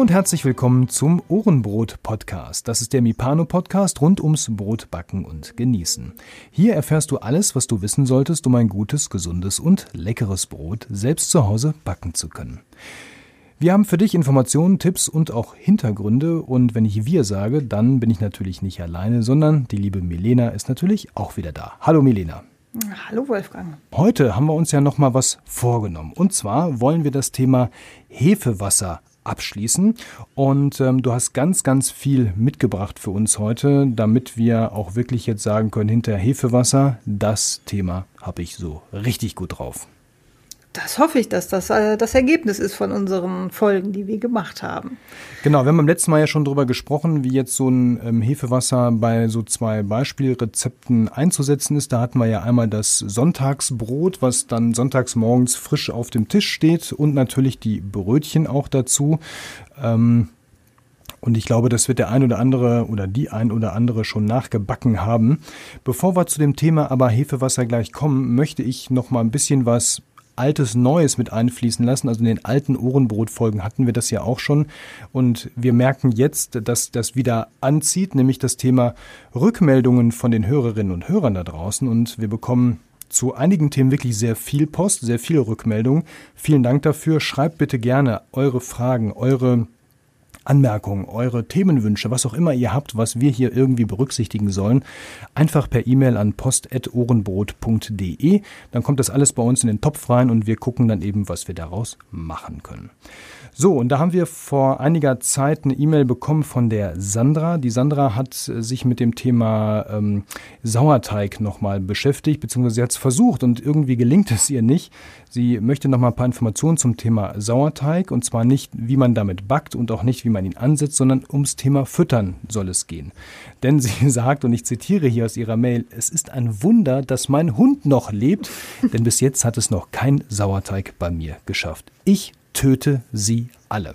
und herzlich willkommen zum Ohrenbrot-Podcast. Das ist der Mipano-Podcast rund ums Brotbacken und Genießen. Hier erfährst du alles, was du wissen solltest, um ein gutes, gesundes und leckeres Brot selbst zu Hause backen zu können. Wir haben für dich Informationen, Tipps und auch Hintergründe. Und wenn ich wir sage, dann bin ich natürlich nicht alleine, sondern die liebe Milena ist natürlich auch wieder da. Hallo Milena. Hallo Wolfgang. Heute haben wir uns ja noch mal was vorgenommen. Und zwar wollen wir das Thema Hefewasser abschließen. Und ähm, du hast ganz, ganz viel mitgebracht für uns heute, damit wir auch wirklich jetzt sagen können, hinter Hefewasser, das Thema habe ich so richtig gut drauf. Das hoffe ich, dass das äh, das Ergebnis ist von unseren Folgen, die wir gemacht haben. Genau, wir haben beim letzten Mal ja schon darüber gesprochen, wie jetzt so ein ähm, Hefewasser bei so zwei Beispielrezepten einzusetzen ist. Da hatten wir ja einmal das Sonntagsbrot, was dann sonntags morgens frisch auf dem Tisch steht und natürlich die Brötchen auch dazu. Ähm, und ich glaube, das wird der ein oder andere oder die ein oder andere schon nachgebacken haben. Bevor wir zu dem Thema aber Hefewasser gleich kommen, möchte ich noch mal ein bisschen was Altes Neues mit einfließen lassen. Also in den alten Ohrenbrotfolgen hatten wir das ja auch schon. Und wir merken jetzt, dass das wieder anzieht, nämlich das Thema Rückmeldungen von den Hörerinnen und Hörern da draußen. Und wir bekommen zu einigen Themen wirklich sehr viel Post, sehr viele Rückmeldungen. Vielen Dank dafür. Schreibt bitte gerne eure Fragen, eure Anmerkungen, eure Themenwünsche, was auch immer ihr habt, was wir hier irgendwie berücksichtigen sollen, einfach per E-Mail an post.ohrenbrot.de. Dann kommt das alles bei uns in den Topf rein und wir gucken dann eben, was wir daraus machen können. So, und da haben wir vor einiger Zeit eine E-Mail bekommen von der Sandra. Die Sandra hat sich mit dem Thema ähm, Sauerteig nochmal beschäftigt, beziehungsweise sie hat es versucht und irgendwie gelingt es ihr nicht. Sie möchte nochmal ein paar Informationen zum Thema Sauerteig und zwar nicht, wie man damit backt und auch nicht, wie man ihn ansetzt, sondern ums Thema Füttern soll es gehen. Denn sie sagt, und ich zitiere hier aus ihrer Mail, es ist ein Wunder, dass mein Hund noch lebt, denn bis jetzt hat es noch kein Sauerteig bei mir geschafft. Ich töte sie alle.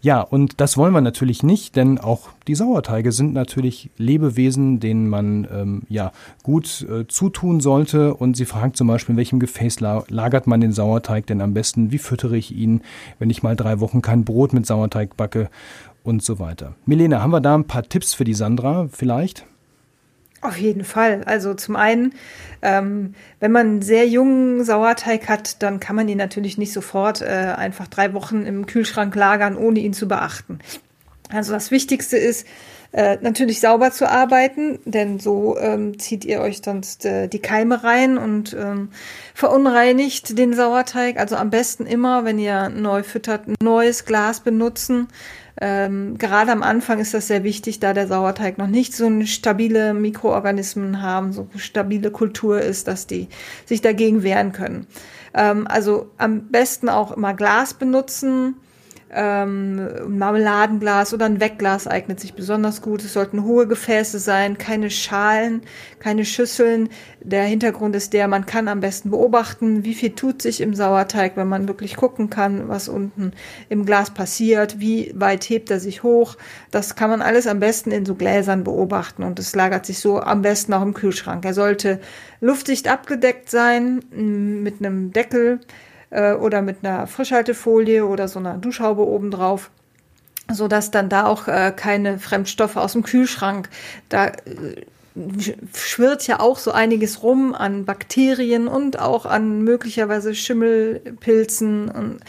Ja, und das wollen wir natürlich nicht, denn auch die Sauerteige sind natürlich Lebewesen, denen man ähm, ja gut äh, zutun sollte. Und sie fragt zum Beispiel, in welchem Gefäß la lagert man den Sauerteig denn am besten? Wie füttere ich ihn, wenn ich mal drei Wochen kein Brot mit Sauerteig backe? Und so weiter. Milena, haben wir da ein paar Tipps für die Sandra vielleicht? Auf jeden Fall. Also zum einen, ähm, wenn man einen sehr jungen Sauerteig hat, dann kann man ihn natürlich nicht sofort äh, einfach drei Wochen im Kühlschrank lagern, ohne ihn zu beachten. Also das Wichtigste ist, äh, natürlich sauber zu arbeiten, denn so ähm, zieht ihr euch sonst äh, die Keime rein und ähm, verunreinigt den Sauerteig. Also am besten immer, wenn ihr neu füttert, ein neues Glas benutzen ähm, gerade am Anfang ist das sehr wichtig, da der Sauerteig noch nicht so eine stabile Mikroorganismen haben, so eine stabile Kultur ist, dass die sich dagegen wehren können. Ähm, also am besten auch immer Glas benutzen ähm, Marmeladenglas oder ein Wegglas eignet sich besonders gut. Es sollten hohe Gefäße sein, keine Schalen, keine Schüsseln. Der Hintergrund ist der, man kann am besten beobachten, wie viel tut sich im Sauerteig, wenn man wirklich gucken kann, was unten im Glas passiert, wie weit hebt er sich hoch. Das kann man alles am besten in so Gläsern beobachten und es lagert sich so am besten auch im Kühlschrank. Er sollte luftdicht abgedeckt sein mit einem Deckel äh, oder mit einer Frischhaltefolie oder so einer Duschhaube obendrauf so dass dann da auch äh, keine Fremdstoffe aus dem Kühlschrank da äh, schwirrt ja auch so einiges rum an Bakterien und auch an möglicherweise Schimmelpilzen. Und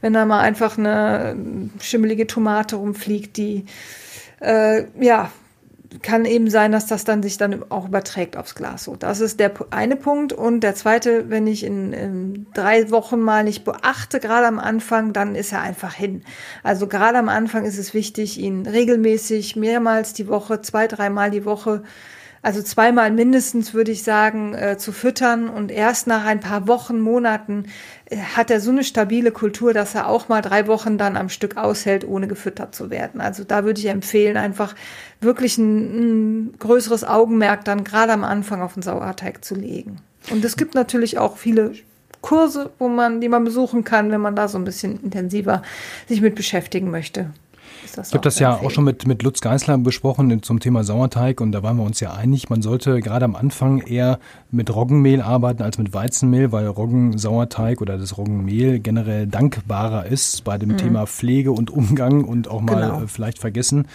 wenn da mal einfach eine schimmelige Tomate rumfliegt, die äh, ja kann eben sein, dass das dann sich dann auch überträgt aufs Glas. So, das ist der eine Punkt. Und der zweite, wenn ich in, in drei Wochen mal nicht beachte, gerade am Anfang, dann ist er einfach hin. Also gerade am Anfang ist es wichtig, ihn regelmäßig mehrmals die Woche, zwei, dreimal die Woche also zweimal mindestens würde ich sagen, äh, zu füttern. Und erst nach ein paar Wochen, Monaten äh, hat er so eine stabile Kultur, dass er auch mal drei Wochen dann am Stück aushält, ohne gefüttert zu werden. Also da würde ich empfehlen, einfach wirklich ein, ein größeres Augenmerk dann gerade am Anfang auf den Sauerteig zu legen. Und es gibt natürlich auch viele Kurse, wo man, die man besuchen kann, wenn man da so ein bisschen intensiver sich mit beschäftigen möchte. Ich habe das ja auch schon mit, mit Lutz Geisler besprochen zum Thema Sauerteig und da waren wir uns ja einig, man sollte gerade am Anfang eher mit Roggenmehl arbeiten als mit Weizenmehl, weil Roggensauerteig oder das Roggenmehl generell dankbarer ist bei dem mhm. Thema Pflege und Umgang und auch mal genau. Äh, vielleicht vergessen.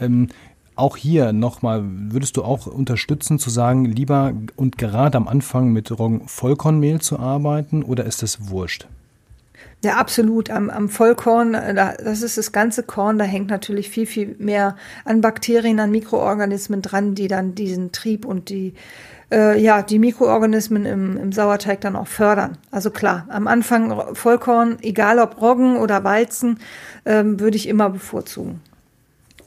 Ähm, auch hier nochmal, würdest du auch unterstützen zu sagen, lieber und gerade am Anfang mit Roggen-Vollkornmehl zu arbeiten oder ist das wurscht? Ja, absolut. Am, am Vollkorn, äh, das ist das ganze Korn, da hängt natürlich viel, viel mehr an Bakterien, an Mikroorganismen dran, die dann diesen Trieb und die, äh, ja, die Mikroorganismen im, im Sauerteig dann auch fördern. Also klar, am Anfang Vollkorn, egal ob Roggen oder Weizen, ähm, würde ich immer bevorzugen.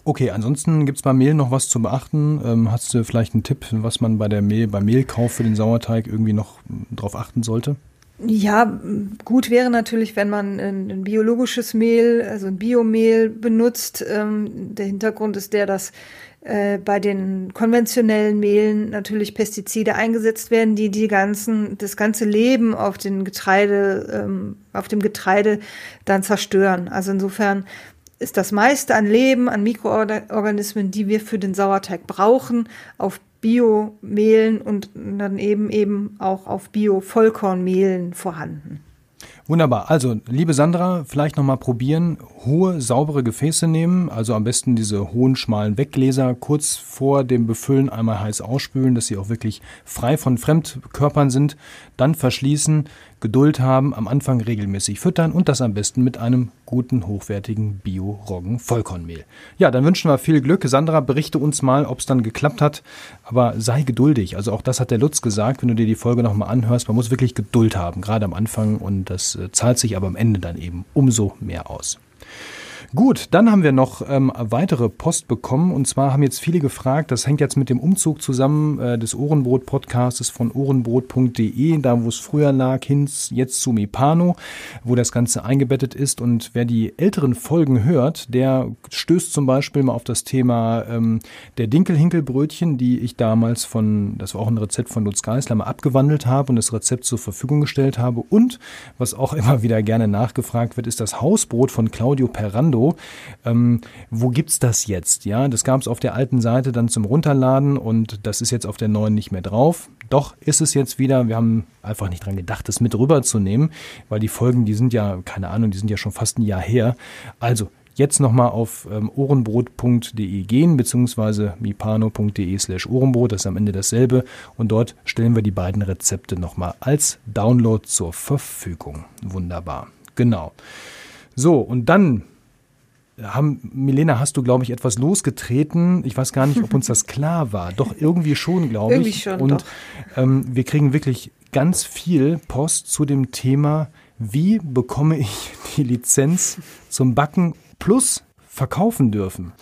Okay, ansonsten gibt es beim Mehl noch was zu beachten. Ähm, hast du vielleicht einen Tipp, was man bei der Mehl, beim Mehlkauf für den Sauerteig irgendwie noch drauf achten sollte? Ja, gut wäre natürlich, wenn man ein, ein biologisches Mehl, also ein Biomehl benutzt. Ähm, der Hintergrund ist der, dass äh, bei den konventionellen Mehlen natürlich Pestizide eingesetzt werden, die die ganzen, das ganze Leben auf den Getreide, ähm, auf dem Getreide dann zerstören. Also insofern ist das meiste an Leben, an Mikroorganismen, die wir für den Sauerteig brauchen, auf Biomehlen und dann eben eben auch auf Bio-Vollkornmehlen vorhanden. Wunderbar. Also, liebe Sandra, vielleicht nochmal probieren. Hohe, saubere Gefäße nehmen. Also am besten diese hohen, schmalen Weggläser kurz vor dem Befüllen einmal heiß ausspülen, dass sie auch wirklich frei von Fremdkörpern sind. Dann verschließen, Geduld haben, am Anfang regelmäßig füttern und das am besten mit einem guten, hochwertigen Bio-Roggen-Vollkornmehl. Ja, dann wünschen wir viel Glück. Sandra, berichte uns mal, ob es dann geklappt hat. Aber sei geduldig. Also auch das hat der Lutz gesagt, wenn du dir die Folge nochmal anhörst. Man muss wirklich Geduld haben, gerade am Anfang. Und das äh, zahlt sich aber am Ende dann eben umso mehr aus. Gut, dann haben wir noch ähm, weitere Post bekommen. Und zwar haben jetzt viele gefragt, das hängt jetzt mit dem Umzug zusammen äh, des Ohrenbrot-Podcastes von ohrenbrot.de, da wo es früher lag, hin jetzt zu Mipano, wo das Ganze eingebettet ist. Und wer die älteren Folgen hört, der stößt zum Beispiel mal auf das Thema ähm, der Dinkelhinkelbrötchen, die ich damals von, das war auch ein Rezept von Lutz Geisler, mal abgewandelt habe und das Rezept zur Verfügung gestellt habe. Und was auch immer wieder gerne nachgefragt wird, ist das Hausbrot von Claudio Perrando Zalando. Ähm, wo gibt's das jetzt? Ja, das gab es auf der alten Seite dann zum Runterladen und das ist jetzt auf der neuen nicht mehr drauf. Doch ist es jetzt wieder. Wir haben einfach nicht dran gedacht, das mit rüberzunehmen, weil die Folgen, die sind ja, keine Ahnung, die sind ja schon fast ein Jahr her. Also jetzt nochmal auf ähm, ohrenbrot.de gehen, beziehungsweise mipano.de slash ohrenbrot, das ist am Ende dasselbe. Und dort stellen wir die beiden Rezepte nochmal als Download zur Verfügung. Wunderbar. Genau. So, und dann haben, Milena, hast du, glaube ich, etwas losgetreten. Ich weiß gar nicht, ob uns das klar war. Doch irgendwie schon, glaube ich. Irgendwie schon, Und ähm, wir kriegen wirklich ganz viel Post zu dem Thema, wie bekomme ich die Lizenz zum Backen plus verkaufen dürfen.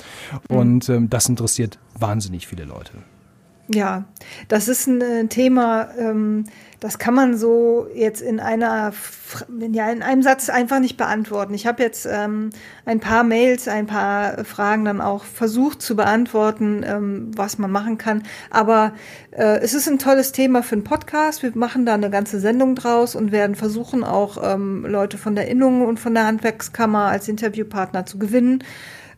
Mhm. Und ähm, das interessiert wahnsinnig viele Leute. Ja, das ist ein äh, Thema, ähm, das kann man so jetzt in einer, ja, in einem Satz einfach nicht beantworten. Ich habe jetzt ähm, ein paar Mails, ein paar Fragen dann auch versucht zu beantworten, ähm, was man machen kann. Aber äh, es ist ein tolles Thema für einen Podcast. Wir machen da eine ganze Sendung draus und werden versuchen, auch Leute von der Innung und von der Handwerkskammer als Interviewpartner zu gewinnen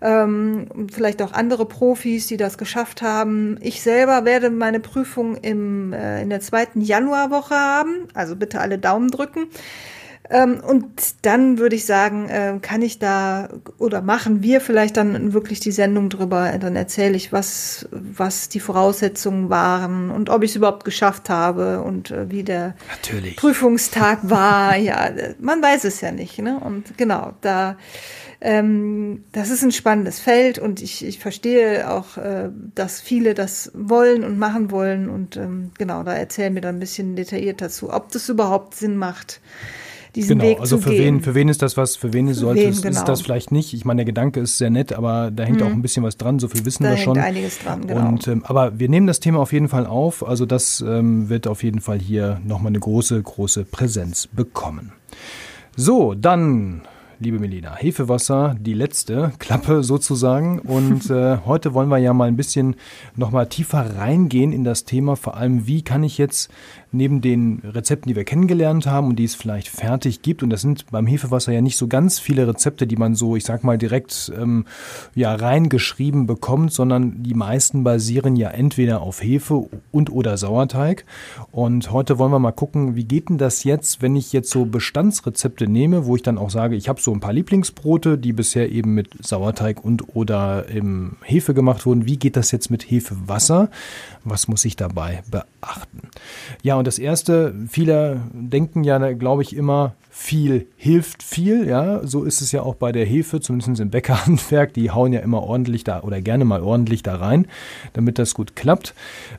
ähm, vielleicht auch andere Profis, die das geschafft haben. Ich selber werde meine Prüfung im, äh, in der zweiten Januarwoche haben, also bitte alle Daumen drücken. Ähm, und dann würde ich sagen, äh, kann ich da oder machen wir vielleicht dann wirklich die Sendung drüber. Dann erzähle ich, was, was die Voraussetzungen waren und ob ich es überhaupt geschafft habe und äh, wie der Natürlich. Prüfungstag war. ja, man weiß es ja nicht. Ne? Und genau, da ähm, das ist ein spannendes Feld und ich, ich verstehe auch, äh, dass viele das wollen und machen wollen. Und ähm, genau, da erzählen wir dann ein bisschen detailliert dazu, ob das überhaupt Sinn macht diesen genau, Weg also zu für gehen. wen, für wen ist das was, für wen sollte es, genau. ist das vielleicht nicht. Ich meine, der Gedanke ist sehr nett, aber da hängt mhm. auch ein bisschen was dran, so viel wissen da wir schon. einiges dran, genau. Und, ähm, aber wir nehmen das Thema auf jeden Fall auf, also das ähm, wird auf jeden Fall hier nochmal eine große, große Präsenz bekommen. So, dann liebe Melina. Hefewasser, die letzte Klappe sozusagen. Und äh, heute wollen wir ja mal ein bisschen nochmal tiefer reingehen in das Thema. Vor allem, wie kann ich jetzt neben den Rezepten, die wir kennengelernt haben und die es vielleicht fertig gibt, und das sind beim Hefewasser ja nicht so ganz viele Rezepte, die man so, ich sag mal, direkt ähm, ja reingeschrieben bekommt, sondern die meisten basieren ja entweder auf Hefe und oder Sauerteig. Und heute wollen wir mal gucken, wie geht denn das jetzt, wenn ich jetzt so Bestandsrezepte nehme, wo ich dann auch sage, ich habe so ein paar Lieblingsbrote, die bisher eben mit Sauerteig und oder im Hefe gemacht wurden. Wie geht das jetzt mit Hefewasser? Was muss ich dabei beachten? Ja, und das erste, viele denken ja, glaube ich, immer, viel hilft viel, ja. So ist es ja auch bei der Hefe, zumindest im Bäckerhandwerk. Die hauen ja immer ordentlich da oder gerne mal ordentlich da rein, damit das gut klappt.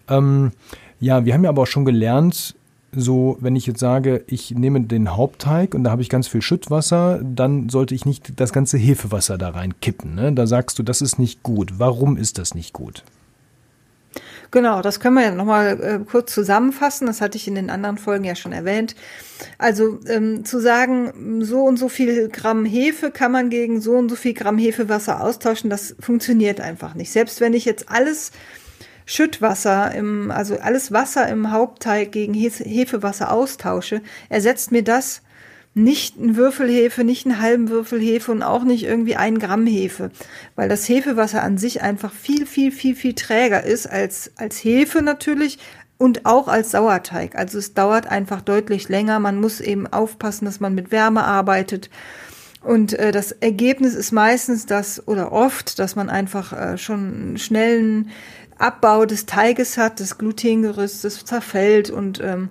Ähm, ja, wir haben ja aber auch schon gelernt, so, wenn ich jetzt sage, ich nehme den Hauptteig und da habe ich ganz viel Schüttwasser, dann sollte ich nicht das ganze Hefewasser da reinkippen. Ne? Da sagst du, das ist nicht gut. Warum ist das nicht gut? Genau, das können wir ja nochmal äh, kurz zusammenfassen. Das hatte ich in den anderen Folgen ja schon erwähnt. Also ähm, zu sagen, so und so viel Gramm Hefe kann man gegen so und so viel Gramm Hefewasser austauschen, das funktioniert einfach nicht. Selbst wenn ich jetzt alles Schüttwasser im, also alles Wasser im Hauptteig gegen Hefewasser austausche, ersetzt mir das nicht ein Würfel Hefe, nicht einen halben Würfel Hefe und auch nicht irgendwie ein Gramm Hefe, weil das Hefewasser an sich einfach viel, viel, viel, viel träger ist als, als Hefe natürlich und auch als Sauerteig. Also es dauert einfach deutlich länger. Man muss eben aufpassen, dass man mit Wärme arbeitet. Und äh, das Ergebnis ist meistens das oder oft, dass man einfach äh, schon einen schnellen Abbau des Teiges hat, des Glutengerüstes zerfällt und ähm,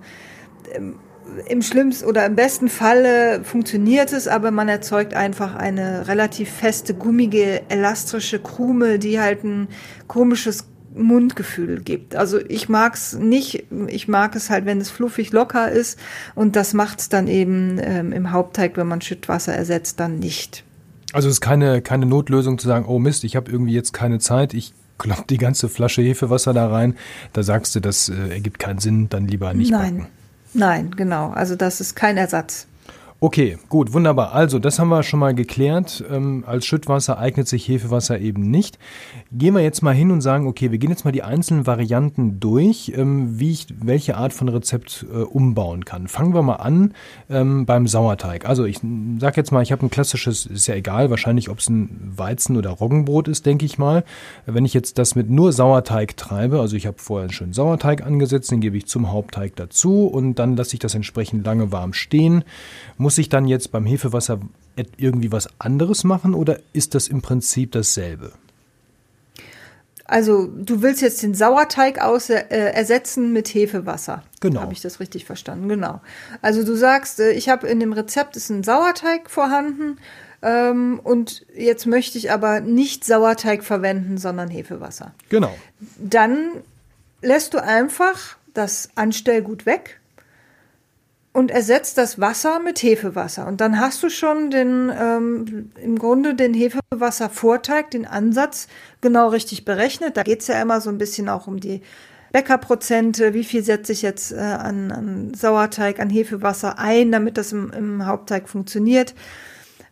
im schlimmsten oder im besten Falle funktioniert es, aber man erzeugt einfach eine relativ feste, gummige, elastische Krume, die halt ein komisches Mundgefühl gibt. Also ich mag es nicht, ich mag es halt, wenn es fluffig locker ist und das macht es dann eben ähm, im Hauptteig, wenn man Schüttwasser ersetzt, dann nicht. Also es ist keine, keine Notlösung zu sagen, oh Mist, ich habe irgendwie jetzt keine Zeit, ich klopp die ganze Flasche Hefewasser da rein. Da sagst du, das äh, ergibt keinen Sinn, dann lieber nicht Nein. backen. Nein, genau. Also das ist kein Ersatz. Okay, gut, wunderbar. Also, das haben wir schon mal geklärt. Ähm, als Schüttwasser eignet sich Hefewasser eben nicht. Gehen wir jetzt mal hin und sagen, okay, wir gehen jetzt mal die einzelnen Varianten durch, ähm, wie ich welche Art von Rezept äh, umbauen kann. Fangen wir mal an ähm, beim Sauerteig. Also, ich sag jetzt mal, ich habe ein klassisches, ist ja egal, wahrscheinlich, ob es ein Weizen- oder Roggenbrot ist, denke ich mal. Wenn ich jetzt das mit nur Sauerteig treibe, also ich habe vorher einen schönen Sauerteig angesetzt, den gebe ich zum Hauptteig dazu und dann lasse ich das entsprechend lange warm stehen. Muss muss ich dann jetzt beim Hefewasser irgendwie was anderes machen oder ist das im Prinzip dasselbe? Also du willst jetzt den Sauerteig aus, äh, ersetzen mit Hefewasser. Genau. Habe ich das richtig verstanden? Genau. Also du sagst, äh, ich habe in dem Rezept ist ein Sauerteig vorhanden ähm, und jetzt möchte ich aber nicht Sauerteig verwenden, sondern Hefewasser. Genau. Dann lässt du einfach das Anstellgut weg und ersetzt das Wasser mit Hefewasser. Und dann hast du schon den, ähm, im Grunde den Hefewasservorteig, den Ansatz genau richtig berechnet. Da geht's ja immer so ein bisschen auch um die Bäckerprozente, wie viel setze ich jetzt äh, an, an Sauerteig, an Hefewasser ein, damit das im, im Hauptteig funktioniert.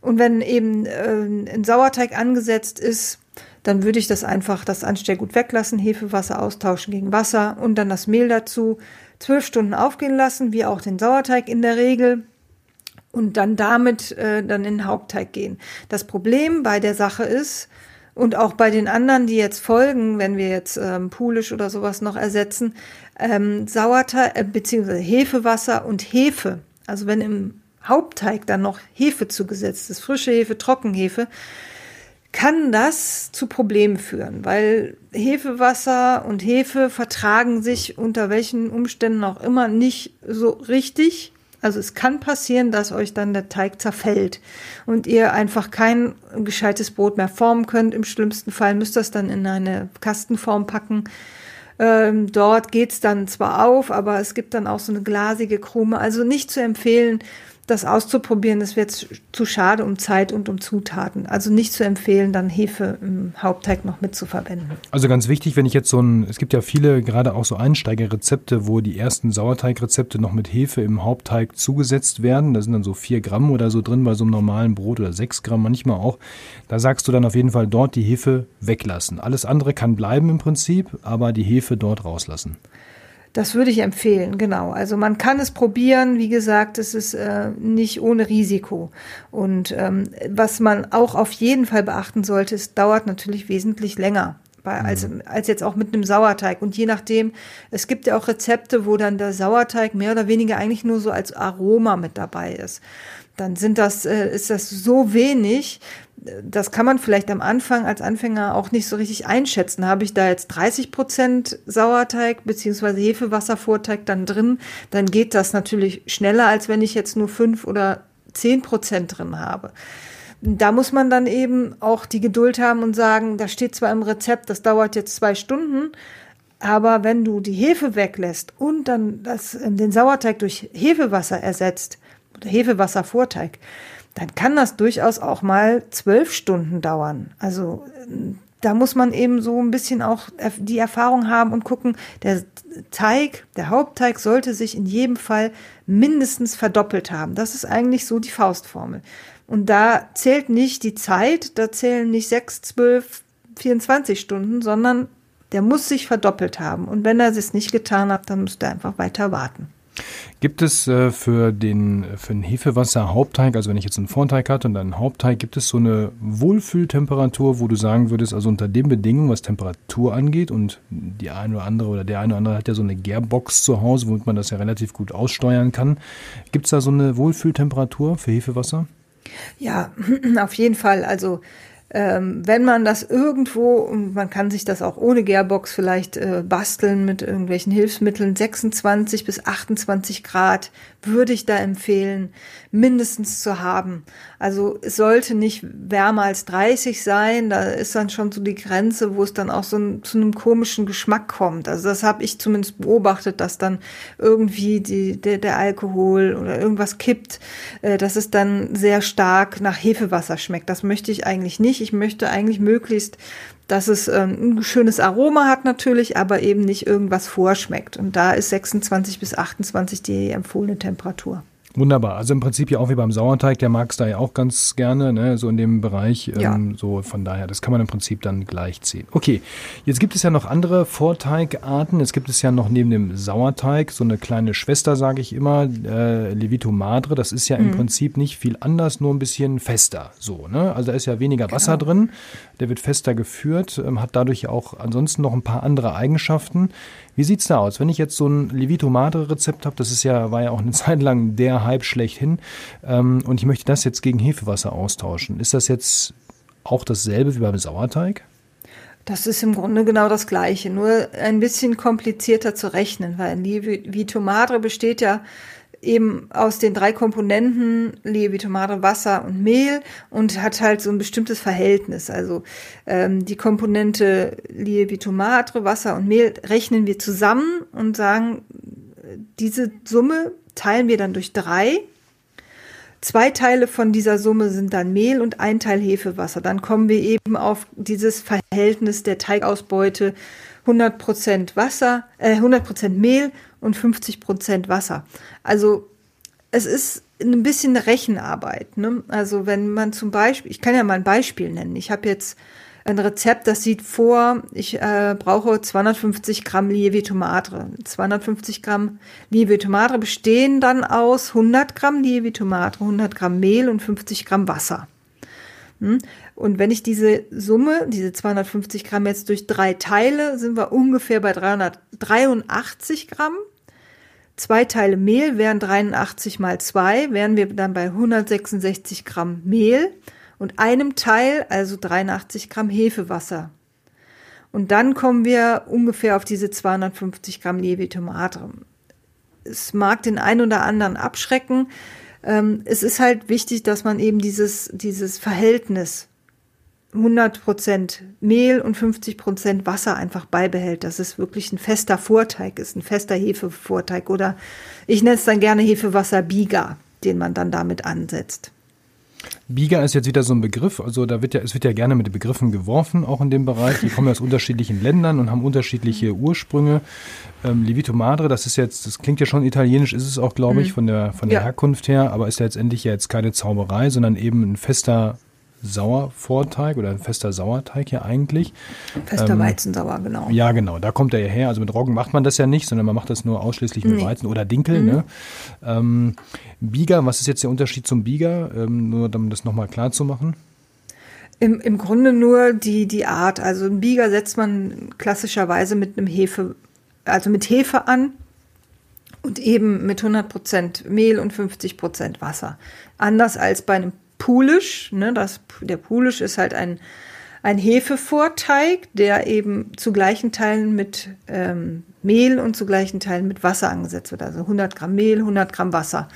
Und wenn eben äh, ein Sauerteig angesetzt ist, dann würde ich das einfach, das Anstellgut weglassen, Hefewasser austauschen gegen Wasser und dann das Mehl dazu zwölf Stunden aufgehen lassen, wie auch den Sauerteig in der Regel und dann damit äh, dann in den Hauptteig gehen. Das Problem bei der Sache ist, und auch bei den anderen, die jetzt folgen, wenn wir jetzt ähm, Pulisch oder sowas noch ersetzen, ähm, Sauerteig äh, bzw. Hefewasser und Hefe. Also wenn im Hauptteig dann noch Hefe zugesetzt ist, frische Hefe, Trockenhefe, kann das zu Problemen führen, weil Hefewasser und Hefe vertragen sich unter welchen Umständen auch immer nicht so richtig. Also es kann passieren, dass euch dann der Teig zerfällt und ihr einfach kein gescheites Brot mehr formen könnt. Im schlimmsten Fall müsst ihr es dann in eine Kastenform packen. Ähm, dort geht's dann zwar auf, aber es gibt dann auch so eine glasige Krume. Also nicht zu empfehlen, das auszuprobieren, das wäre zu schade um Zeit und um Zutaten. Also nicht zu empfehlen, dann Hefe im Hauptteig noch mit zu verwenden. Also ganz wichtig, wenn ich jetzt so ein, es gibt ja viele, gerade auch so Einsteigerrezepte, wo die ersten Sauerteigrezepte noch mit Hefe im Hauptteig zugesetzt werden. Da sind dann so vier Gramm oder so drin bei so einem normalen Brot oder sechs Gramm manchmal auch. Da sagst du dann auf jeden Fall dort die Hefe weglassen. Alles andere kann bleiben im Prinzip, aber die Hefe dort rauslassen. Das würde ich empfehlen, genau. Also man kann es probieren. Wie gesagt, es ist äh, nicht ohne Risiko. Und ähm, was man auch auf jeden Fall beachten sollte, es dauert natürlich wesentlich länger. Als, mhm. als jetzt auch mit einem Sauerteig. Und je nachdem, es gibt ja auch Rezepte, wo dann der Sauerteig mehr oder weniger eigentlich nur so als Aroma mit dabei ist dann sind das, äh, ist das so wenig, das kann man vielleicht am Anfang als Anfänger auch nicht so richtig einschätzen. Habe ich da jetzt 30 Prozent Sauerteig beziehungsweise Hefewasservorteig dann drin, dann geht das natürlich schneller, als wenn ich jetzt nur fünf oder zehn Prozent drin habe. Da muss man dann eben auch die Geduld haben und sagen, da steht zwar im Rezept, das dauert jetzt zwei Stunden, aber wenn du die Hefe weglässt und dann das, den Sauerteig durch Hefewasser ersetzt, oder Hefewasservorteig, dann kann das durchaus auch mal zwölf Stunden dauern. Also da muss man eben so ein bisschen auch die Erfahrung haben und gucken, der Teig, der Hauptteig sollte sich in jedem Fall mindestens verdoppelt haben. Das ist eigentlich so die Faustformel. Und da zählt nicht die Zeit, da zählen nicht sechs, zwölf, 24 Stunden, sondern der muss sich verdoppelt haben. Und wenn er es nicht getan hat, dann müsste er einfach weiter warten. Gibt es äh, für den für den Hefewasser-Hauptteig, also wenn ich jetzt einen Vorteig hatte und einen Hauptteig, gibt es so eine Wohlfühltemperatur, wo du sagen würdest, also unter den Bedingungen, was Temperatur angeht und die eine oder andere oder der eine oder andere hat ja so eine Gärbox zu Hause, womit man das ja relativ gut aussteuern kann. Gibt es da so eine Wohlfühltemperatur für Hefewasser? Ja, auf jeden Fall. Also ähm, wenn man das irgendwo, man kann sich das auch ohne Gearbox vielleicht äh, basteln mit irgendwelchen Hilfsmitteln, 26 bis 28 Grad würde ich da empfehlen, mindestens zu haben. Also es sollte nicht wärmer als 30 sein, da ist dann schon so die Grenze, wo es dann auch so ein, zu einem komischen Geschmack kommt. Also das habe ich zumindest beobachtet, dass dann irgendwie die, der, der Alkohol oder irgendwas kippt, äh, dass es dann sehr stark nach Hefewasser schmeckt. Das möchte ich eigentlich nicht. Ich möchte eigentlich möglichst dass es ähm, ein schönes Aroma hat natürlich, aber eben nicht irgendwas vorschmeckt. Und da ist 26 bis 28 die empfohlene Temperatur. Wunderbar. Also im Prinzip ja auch wie beim Sauerteig, der mag es da ja auch ganz gerne, ne? so in dem Bereich. Ähm, ja. So von daher, das kann man im Prinzip dann gleich ziehen. Okay, jetzt gibt es ja noch andere Vorteigarten. Es gibt es ja noch neben dem Sauerteig so eine kleine Schwester, sage ich immer, äh, Levito Madre. Das ist ja im mhm. Prinzip nicht viel anders, nur ein bisschen fester. So, ne? Also da ist ja weniger Wasser genau. drin, der wird fester geführt, ähm, hat dadurch auch ansonsten noch ein paar andere Eigenschaften. Wie sieht's da aus? Wenn ich jetzt so ein Levito Madre Rezept habe, das ist ja, war ja auch eine Zeit lang der Hype schlechthin, ähm, und ich möchte das jetzt gegen Hefewasser austauschen. Ist das jetzt auch dasselbe wie beim Sauerteig? Das ist im Grunde genau das Gleiche, nur ein bisschen komplizierter zu rechnen, weil Levito Madre besteht ja eben aus den drei Komponenten Lievitomato, Wasser und Mehl und hat halt so ein bestimmtes Verhältnis. Also ähm, die Komponente Lievitomato, Wasser und Mehl rechnen wir zusammen und sagen, diese Summe teilen wir dann durch drei. Zwei Teile von dieser Summe sind dann Mehl und ein Teil Hefewasser. Dann kommen wir eben auf dieses Verhältnis der Teigausbeute 100% Wasser, äh, 100% Mehl und 50 Prozent Wasser. Also es ist ein bisschen Rechenarbeit. Ne? Also wenn man zum Beispiel, ich kann ja mal ein Beispiel nennen. Ich habe jetzt ein Rezept, das sieht vor, ich äh, brauche 250 Gramm Lieve Tomate. 250 Gramm Lieve Tomate bestehen dann aus 100 Gramm Lieve Tomate, 100 Gramm Mehl und 50 Gramm Wasser. Hm? Und wenn ich diese Summe, diese 250 Gramm jetzt durch drei teile, sind wir ungefähr bei 383 Gramm. Zwei Teile Mehl wären 83 mal zwei, wären wir dann bei 166 Gramm Mehl und einem Teil, also 83 Gramm Hefewasser. Und dann kommen wir ungefähr auf diese 250 Gramm Levitomate. Es mag den einen oder anderen abschrecken. Ähm, es ist halt wichtig, dass man eben dieses, dieses Verhältnis 100% Mehl und 50% Wasser einfach beibehält, dass es wirklich ein fester Vorteig ist, ein fester Hefevorteig oder ich nenne es dann gerne Hefewasser Biga. den man dann damit ansetzt. Biga ist jetzt wieder so ein Begriff, also da wird ja, es wird ja gerne mit Begriffen geworfen, auch in dem Bereich. Die kommen ja aus unterschiedlichen Ländern und haben unterschiedliche Ursprünge. Ähm, Levito Madre, das ist jetzt, das klingt ja schon italienisch, ist es auch, glaube ich, mhm. von der, von der ja. Herkunft her, aber ist ja letztendlich ja jetzt keine Zauberei, sondern eben ein fester Sauervorteig oder ein fester Sauerteig ja eigentlich. Fester ähm, Weizensauer, genau. Ja, genau, da kommt er ja her. Also mit Roggen macht man das ja nicht, sondern man macht das nur ausschließlich mit nee. Weizen oder Dinkel. Mhm. Ne? Ähm, Bieger, was ist jetzt der Unterschied zum Bieger? Ähm, nur um das nochmal klar zu machen. Im, Im Grunde nur die, die Art. Also ein Bieger setzt man klassischerweise mit einem Hefe, also mit Hefe an und eben mit 100% Mehl und 50% Wasser. Anders als bei einem Pulisch. Ne, das, der Pulisch ist halt ein, ein Hefevorteig, der eben zu gleichen Teilen mit ähm, Mehl und zu gleichen Teilen mit Wasser angesetzt wird. Also 100 Gramm Mehl, 100 Gramm Wasser.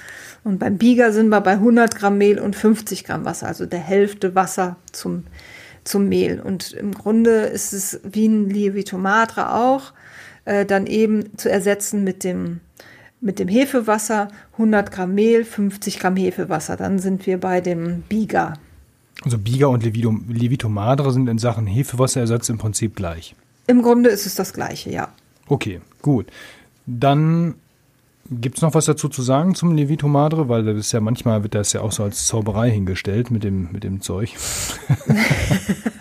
Und beim Bieger sind wir bei 100 Gramm Mehl und 50 Gramm Wasser, also der Hälfte Wasser zum, zum Mehl. Und im Grunde ist es wie ein Lievito Madre auch, äh, dann eben zu ersetzen mit dem mit dem Hefewasser 100 Gramm Mehl, 50 Gramm Hefewasser. Dann sind wir bei dem Biga. Also Biga und Levito, Levito Madre sind in Sachen Hefewasserersatz im Prinzip gleich. Im Grunde ist es das gleiche, ja. Okay, gut. Dann gibt es noch was dazu zu sagen zum Levito Madre, weil das ist ja manchmal wird das ja auch so als Zauberei hingestellt mit dem mit dem Zeug.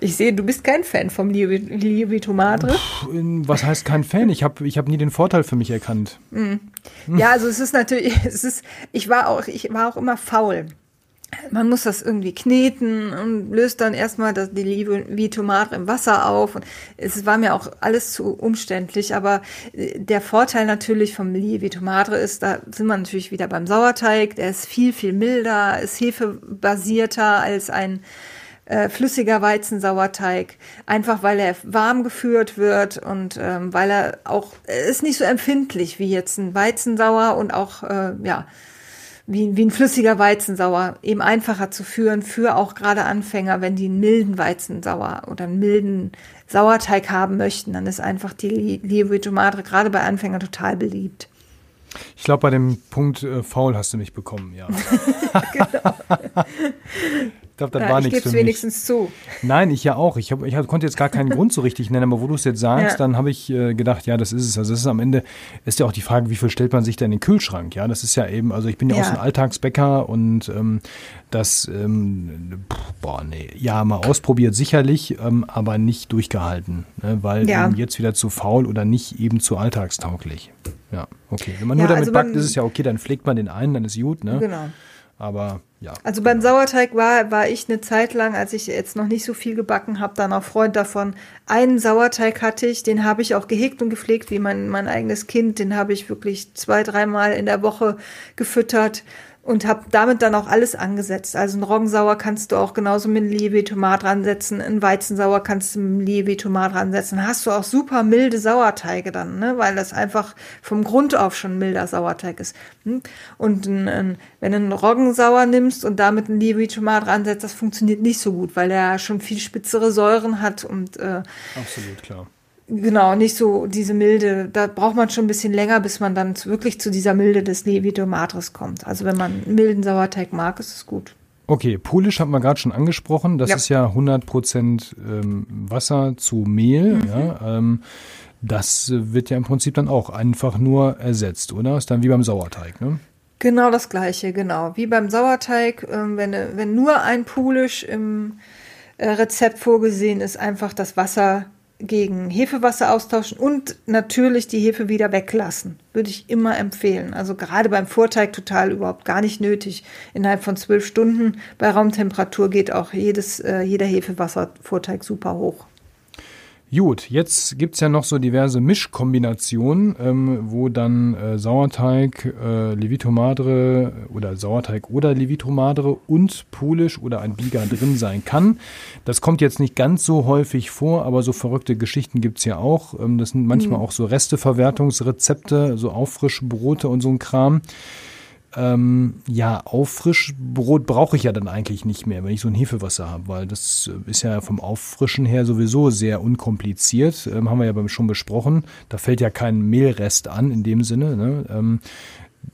Ich sehe, du bist kein Fan vom Lievito Madre. Was heißt kein Fan? Ich habe ich hab nie den Vorteil für mich erkannt. Mhm. Ja, also es ist natürlich, es ist, ich war auch, ich war auch immer faul. Man muss das irgendwie kneten und löst dann erstmal das, die Lievito Madre im Wasser auf. Und es war mir auch alles zu umständlich. Aber äh, der Vorteil natürlich vom Lievito Madre ist, da sind wir natürlich wieder beim Sauerteig. Der ist viel, viel milder, ist hefebasierter als ein äh, flüssiger Weizensauerteig, einfach weil er warm geführt wird und ähm, weil er auch er ist nicht so empfindlich wie jetzt ein Weizensauer und auch äh, ja wie, wie ein flüssiger Weizensauer eben einfacher zu führen für auch gerade Anfänger, wenn die einen milden Weizensauer oder einen milden Sauerteig haben möchten, dann ist einfach die Lievito Madre gerade bei Anfängern total beliebt. Ich glaube, bei dem Punkt äh, faul hast du mich bekommen, ja. genau. Ich glaube, das ja, war nichts für mich. wenigstens zu. Nein, ich ja auch. Ich, hab, ich konnte jetzt gar keinen Grund so richtig nennen, aber wo du es jetzt sagst, ja. dann habe ich äh, gedacht, ja, das ist es. Also das ist am Ende, ist ja auch die Frage, wie viel stellt man sich da in den Kühlschrank? Ja, das ist ja eben, also ich bin ja, ja. auch so ein Alltagsbäcker und ähm, das, ähm, boah, nee, ja, mal ausprobiert sicherlich, ähm, aber nicht durchgehalten, ne, weil eben jetzt wieder zu faul oder nicht eben zu alltagstauglich. Ja, okay. Wenn man nur damit also backt, ist es ja okay, dann pflegt man den ein, dann ist gut, ne? Genau. Aber ja. Also beim Sauerteig war, war ich eine Zeit lang, als ich jetzt noch nicht so viel gebacken habe, dann auch Freund davon. Einen Sauerteig hatte ich, den habe ich auch gehegt und gepflegt wie mein, mein eigenes Kind. Den habe ich wirklich zwei, dreimal in der Woche gefüttert und habe damit dann auch alles angesetzt. Also ein Roggensauer kannst du auch genauso mit Liebe-Tomat ransetzen, ein Weizensauer kannst du mit Liebe-Tomat ransetzen. Hast du auch super milde Sauerteige dann, ne? weil das einfach vom Grund auf schon milder Sauerteig ist. Hm? Und ein, ein, wenn du einen Roggensauer nimmst und damit ein Liebe-Tomat ransetzt, das funktioniert nicht so gut, weil der schon viel spitzere Säuren hat und äh, Absolut, klar. Genau, nicht so diese Milde. Da braucht man schon ein bisschen länger, bis man dann wirklich zu dieser Milde des Levito Matris kommt. Also wenn man milden Sauerteig mag, ist es gut. Okay, Polish haben wir gerade schon angesprochen. Das ja. ist ja 100% ähm, Wasser zu Mehl. Mhm. Ja, ähm, das wird ja im Prinzip dann auch einfach nur ersetzt, oder? Ist dann wie beim Sauerteig, ne? Genau das gleiche, genau. Wie beim Sauerteig, ähm, wenn, wenn nur ein Polish im äh, Rezept vorgesehen ist, einfach das Wasser gegen Hefewasser austauschen und natürlich die Hefe wieder weglassen. Würde ich immer empfehlen. Also gerade beim Vorteig total überhaupt gar nicht nötig. Innerhalb von zwölf Stunden bei Raumtemperatur geht auch jedes, äh, jeder Hefewasservorteig super hoch. Gut, jetzt gibt es ja noch so diverse Mischkombinationen, ähm, wo dann äh, Sauerteig, äh, Levito Madre oder Sauerteig oder Levito Madre und Polish oder ein Biga drin sein kann. Das kommt jetzt nicht ganz so häufig vor, aber so verrückte Geschichten gibt es ja auch. Ähm, das sind manchmal mhm. auch so Resteverwertungsrezepte, so Auffrischbrote und so ein Kram ähm, ja, Auffrischbrot brauche ich ja dann eigentlich nicht mehr, wenn ich so ein Hefewasser habe, weil das ist ja vom Auffrischen her sowieso sehr unkompliziert. Ähm, haben wir ja schon besprochen. Da fällt ja kein Mehlrest an in dem Sinne. Ne? Ähm,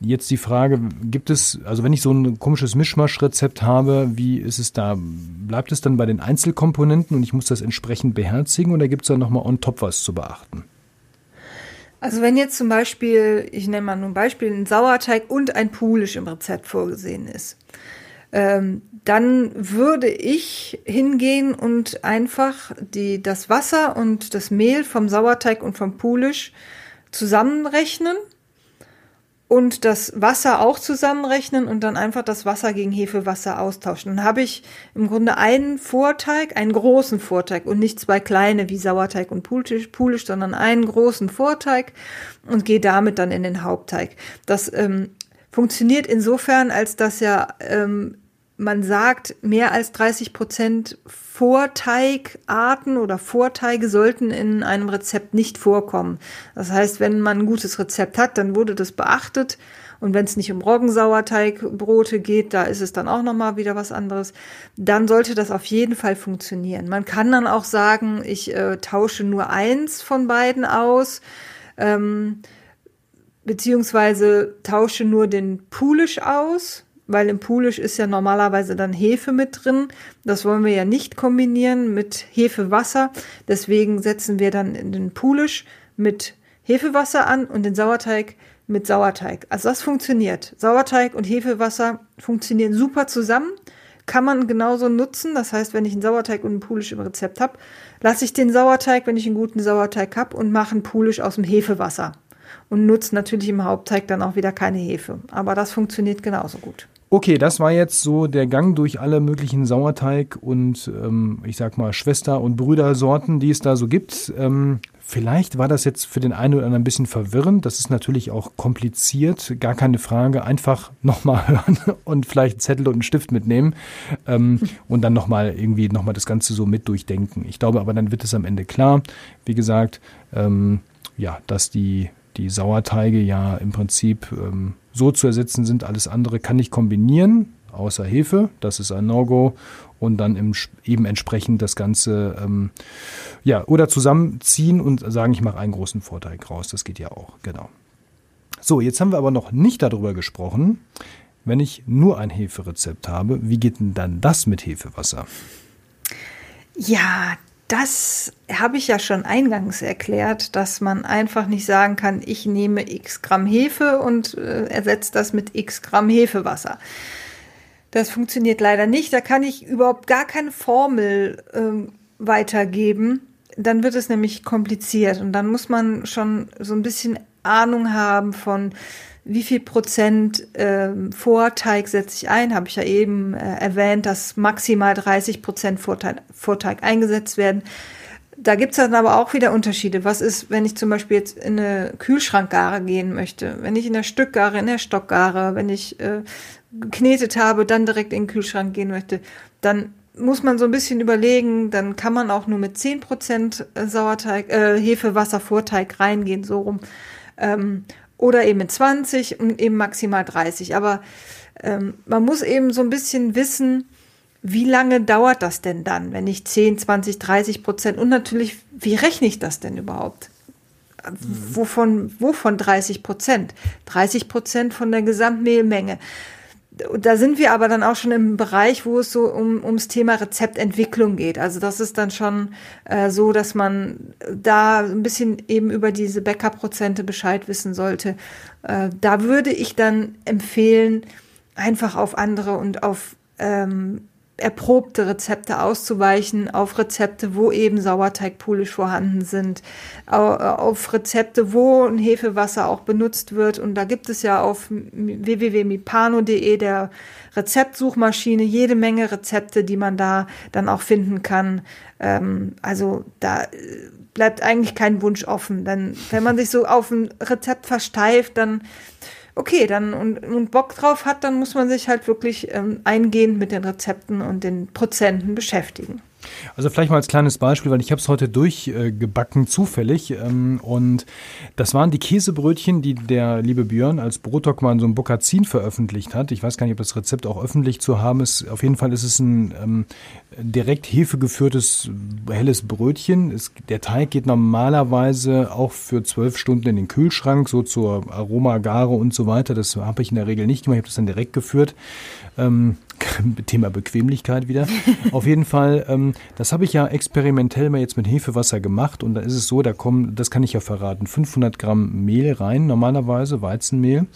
Jetzt die Frage, gibt es, also wenn ich so ein komisches Mischmaschrezept habe, wie ist es da? Bleibt es dann bei den Einzelkomponenten und ich muss das entsprechend beherzigen oder gibt es da nochmal on top was zu beachten? Also wenn jetzt zum Beispiel, ich nenne mal nur ein Beispiel, ein Sauerteig und ein Pulisch im Rezept vorgesehen ist, ähm, dann würde ich hingehen und einfach die, das Wasser und das Mehl vom Sauerteig und vom Pulisch zusammenrechnen und das Wasser auch zusammenrechnen und dann einfach das Wasser gegen Hefewasser austauschen. Dann habe ich im Grunde einen Vorteig, einen großen Vorteig und nicht zwei kleine wie Sauerteig und Pulisch, sondern einen großen Vorteig und gehe damit dann in den Hauptteig. Das ähm, funktioniert insofern, als dass ja ähm, man sagt, mehr als 30 Prozent Vorteigarten oder Vorteige sollten in einem Rezept nicht vorkommen. Das heißt, wenn man ein gutes Rezept hat, dann wurde das beachtet. Und wenn es nicht um Roggensauerteigbrote geht, da ist es dann auch nochmal wieder was anderes, dann sollte das auf jeden Fall funktionieren. Man kann dann auch sagen, ich äh, tausche nur eins von beiden aus. Ähm, beziehungsweise tausche nur den Pulisch aus, weil im Pulisch ist ja normalerweise dann Hefe mit drin. Das wollen wir ja nicht kombinieren mit Hefewasser. Deswegen setzen wir dann den Pulisch mit Hefewasser an und den Sauerteig mit Sauerteig. Also das funktioniert. Sauerteig und Hefewasser funktionieren super zusammen. Kann man genauso nutzen. Das heißt, wenn ich einen Sauerteig und einen Pulisch im Rezept habe, lasse ich den Sauerteig, wenn ich einen guten Sauerteig habe, und mache einen Pulisch aus dem Hefewasser. Und nutze natürlich im Hauptteig dann auch wieder keine Hefe. Aber das funktioniert genauso gut. Okay, das war jetzt so der Gang durch alle möglichen Sauerteig und ähm, ich sag mal Schwester- und Brüdersorten, die es da so gibt. Ähm, vielleicht war das jetzt für den einen oder anderen ein bisschen verwirrend. Das ist natürlich auch kompliziert, gar keine Frage. Einfach nochmal hören und vielleicht einen Zettel und einen Stift mitnehmen ähm, und dann nochmal irgendwie nochmal das Ganze so mit durchdenken. Ich glaube aber, dann wird es am Ende klar. Wie gesagt, ähm, ja, dass die die Sauerteige ja im Prinzip ähm, so zu ersetzen sind. Alles andere kann ich kombinieren, außer Hefe. Das ist ein No-Go. Und dann im, eben entsprechend das Ganze, ähm, ja, oder zusammenziehen und sagen, ich mache einen großen Vorteig raus. Das geht ja auch, genau. So, jetzt haben wir aber noch nicht darüber gesprochen, wenn ich nur ein Heferezept habe, wie geht denn dann das mit Hefewasser? Ja, das habe ich ja schon eingangs erklärt, dass man einfach nicht sagen kann, ich nehme x Gramm Hefe und äh, ersetze das mit x Gramm Hefewasser. Das funktioniert leider nicht. Da kann ich überhaupt gar keine Formel ähm, weitergeben. Dann wird es nämlich kompliziert und dann muss man schon so ein bisschen Ahnung haben von wie viel Prozent äh, Vorteig setze ich ein, habe ich ja eben äh, erwähnt, dass maximal 30 Prozent Vorteig, Vorteig eingesetzt werden. Da gibt's dann aber auch wieder Unterschiede. Was ist, wenn ich zum Beispiel jetzt in eine Kühlschrankgare gehen möchte? Wenn ich in der Stückgare, in der Stockgare, wenn ich äh, geknetet habe, dann direkt in den Kühlschrank gehen möchte, dann muss man so ein bisschen überlegen, dann kann man auch nur mit 10% Sauerteig, äh, Hefewasser, Vorteig reingehen, so rum. Ähm, oder eben mit 20 und eben maximal 30. Aber ähm, man muss eben so ein bisschen wissen, wie lange dauert das denn dann, wenn ich 10, 20, 30 Prozent und natürlich, wie rechne ich das denn überhaupt? Mhm. Wovon, wovon 30 Prozent? 30 Prozent von der Gesamtmehlmenge da sind wir aber dann auch schon im Bereich, wo es so um, ums Thema Rezeptentwicklung geht. Also das ist dann schon äh, so, dass man da ein bisschen eben über diese Bäckerprozente Bescheid wissen sollte. Äh, da würde ich dann empfehlen, einfach auf andere und auf ähm, erprobte Rezepte auszuweichen, auf Rezepte, wo eben Sauerteigpulisch vorhanden sind, auf Rezepte, wo ein Hefewasser auch benutzt wird. Und da gibt es ja auf www.mipano.de der Rezeptsuchmaschine jede Menge Rezepte, die man da dann auch finden kann. Ähm, also da äh, bleibt eigentlich kein Wunsch offen. Denn wenn man sich so auf ein Rezept versteift, dann okay, dann und, und Bock drauf hat, dann muss man sich halt wirklich ähm, eingehend mit den Rezepten und den Prozenten beschäftigen. Also vielleicht mal als kleines Beispiel, weil ich habe es heute durchgebacken, zufällig. Ähm, und das waren die Käsebrötchen, die der liebe Björn als Brotdoc mal in so einem Bokazin veröffentlicht hat. Ich weiß gar nicht, ob das Rezept auch öffentlich zu haben ist. Auf jeden Fall ist es ein ähm, direkt Hefe geführtes helles Brötchen. Es, der Teig geht normalerweise auch für zwölf Stunden in den Kühlschrank, so zur Aromagare und so weiter. Das habe ich in der Regel nicht gemacht. Ich habe das dann direkt geführt. Ähm, Thema Bequemlichkeit wieder. Auf jeden Fall, ähm, das habe ich ja experimentell mal jetzt mit Hefewasser gemacht und da ist es so, da kommen, das kann ich ja verraten, 500 Gramm Mehl rein, normalerweise Weizenmehl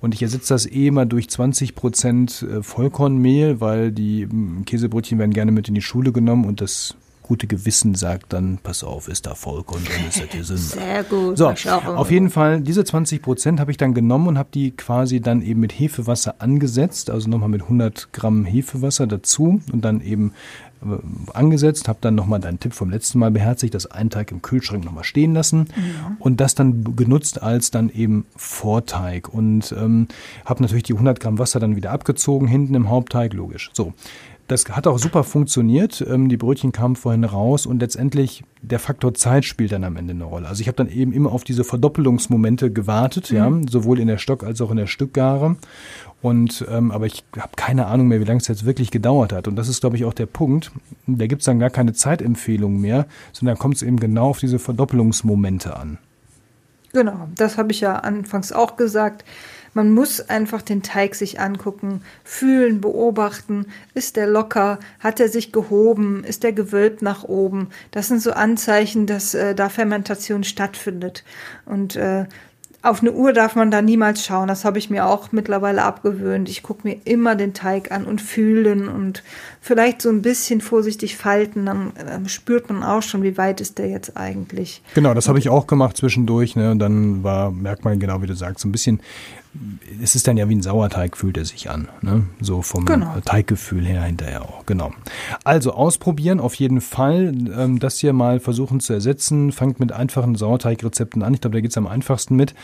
und ich ersetze das eh mal durch 20 Prozent äh, Vollkornmehl, weil die Käsebrötchen werden gerne mit in die Schule genommen und das gute Gewissen sagt dann, pass auf, ist da Vollkorn drin, ist das Sinn. Sehr gut. So, auf jeden Fall, diese 20 Prozent habe ich dann genommen und habe die quasi dann eben mit Hefewasser angesetzt, also nochmal mit 100 Gramm Hefewasser dazu und dann eben äh, angesetzt, habe dann nochmal deinen Tipp vom letzten Mal beherzigt, das einen Tag im Kühlschrank nochmal stehen lassen ja. und das dann genutzt als dann eben Vorteig und ähm, habe natürlich die 100 Gramm Wasser dann wieder abgezogen, hinten im Hauptteig, logisch. So, das hat auch super funktioniert. Ähm, die Brötchen kamen vorhin raus und letztendlich der Faktor Zeit spielt dann am Ende eine Rolle. Also ich habe dann eben immer auf diese Verdoppelungsmomente gewartet, mhm. ja, sowohl in der Stock- als auch in der Stückgare. Und ähm, aber ich habe keine Ahnung mehr, wie lange es jetzt wirklich gedauert hat. Und das ist, glaube ich, auch der Punkt. Da gibt es dann gar keine Zeitempfehlung mehr, sondern kommt es eben genau auf diese Verdoppelungsmomente an. Genau, das habe ich ja anfangs auch gesagt. Man muss einfach den Teig sich angucken, fühlen, beobachten. Ist der locker? Hat er sich gehoben? Ist der gewölbt nach oben? Das sind so Anzeichen, dass äh, da Fermentation stattfindet. Und äh, auf eine Uhr darf man da niemals schauen. Das habe ich mir auch mittlerweile abgewöhnt. Ich gucke mir immer den Teig an und fühlen und vielleicht so ein bisschen vorsichtig falten. Dann äh, spürt man auch schon, wie weit ist der jetzt eigentlich. Genau, das habe ich auch gemacht zwischendurch. Ne? Und dann war, merkt man genau, wie du sagst, so ein bisschen es ist dann ja wie ein Sauerteig, fühlt er sich an. Ne? So vom genau. Teiggefühl her hinterher auch. Genau. Also ausprobieren auf jeden Fall. Ähm, das hier mal versuchen zu ersetzen. Fangt mit einfachen Sauerteigrezepten an. Ich glaube, da geht es am einfachsten mit.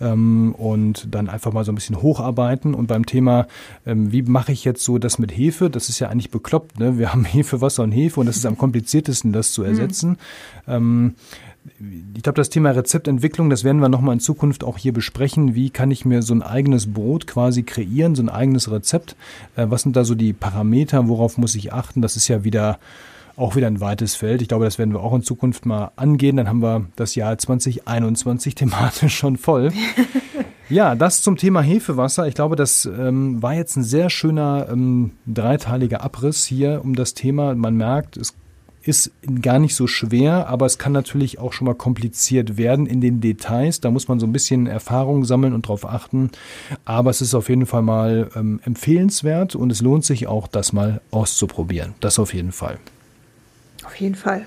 Ähm, und dann einfach mal so ein bisschen hocharbeiten. Und beim Thema, ähm, wie mache ich jetzt so das mit Hefe? Das ist ja eigentlich bekloppt. Ne? Wir haben Hefe, Wasser und Hefe und das ist am kompliziertesten, das zu ersetzen. Mhm ich glaube, das Thema Rezeptentwicklung, das werden wir nochmal in Zukunft auch hier besprechen. Wie kann ich mir so ein eigenes Brot quasi kreieren, so ein eigenes Rezept? Äh, was sind da so die Parameter? Worauf muss ich achten? Das ist ja wieder auch wieder ein weites Feld. Ich glaube, das werden wir auch in Zukunft mal angehen. Dann haben wir das Jahr 2021 thematisch schon voll. Ja, das zum Thema Hefewasser. Ich glaube, das ähm, war jetzt ein sehr schöner ähm, dreiteiliger Abriss hier um das Thema. Man merkt, es ist gar nicht so schwer, aber es kann natürlich auch schon mal kompliziert werden in den Details. Da muss man so ein bisschen Erfahrung sammeln und darauf achten. Aber es ist auf jeden Fall mal ähm, empfehlenswert und es lohnt sich auch, das mal auszuprobieren. Das auf jeden Fall. Auf jeden Fall.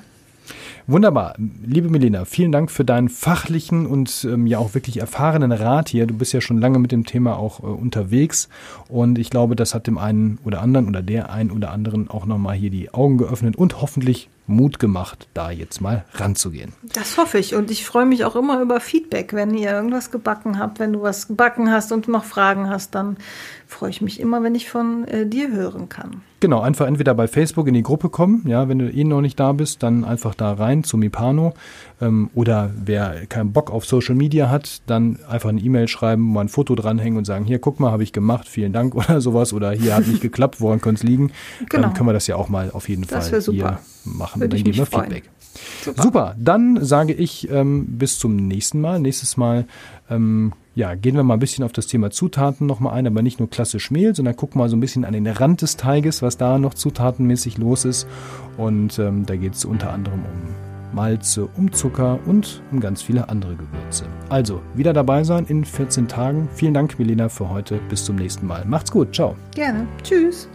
Wunderbar. Liebe Melina, vielen Dank für deinen fachlichen und ähm, ja auch wirklich erfahrenen Rat hier. Du bist ja schon lange mit dem Thema auch äh, unterwegs und ich glaube, das hat dem einen oder anderen oder der einen oder anderen auch nochmal hier die Augen geöffnet und hoffentlich Mut gemacht, da jetzt mal ranzugehen. Das hoffe ich und ich freue mich auch immer über Feedback, wenn ihr irgendwas gebacken habt, wenn du was gebacken hast und noch Fragen hast, dann freue ich mich immer, wenn ich von äh, dir hören kann. Genau, einfach entweder bei Facebook in die Gruppe kommen, ja, wenn du eh noch nicht da bist, dann einfach da rein zu Mipano. Ähm, oder wer keinen Bock auf Social Media hat, dann einfach eine E-Mail schreiben, mal ein Foto dranhängen und sagen, hier, guck mal, habe ich gemacht, vielen Dank oder sowas. Oder hier hat nicht geklappt, woran könnte es liegen? Genau. Dann können wir das ja auch mal auf jeden das Fall hier machen. Würde dann geben wir Feedback. Super. Super. dann sage ich ähm, bis zum nächsten Mal. Nächstes Mal ähm, ja, gehen wir mal ein bisschen auf das Thema Zutaten nochmal ein, aber nicht nur klassisch Mehl, sondern gucken mal so ein bisschen an den Rand des Teiges, was da noch zutatenmäßig los ist. Und ähm, da geht es unter anderem um Malze, um Zucker und um ganz viele andere Gewürze. Also, wieder dabei sein in 14 Tagen. Vielen Dank, Melina, für heute. Bis zum nächsten Mal. Macht's gut. Ciao. Gerne. Tschüss.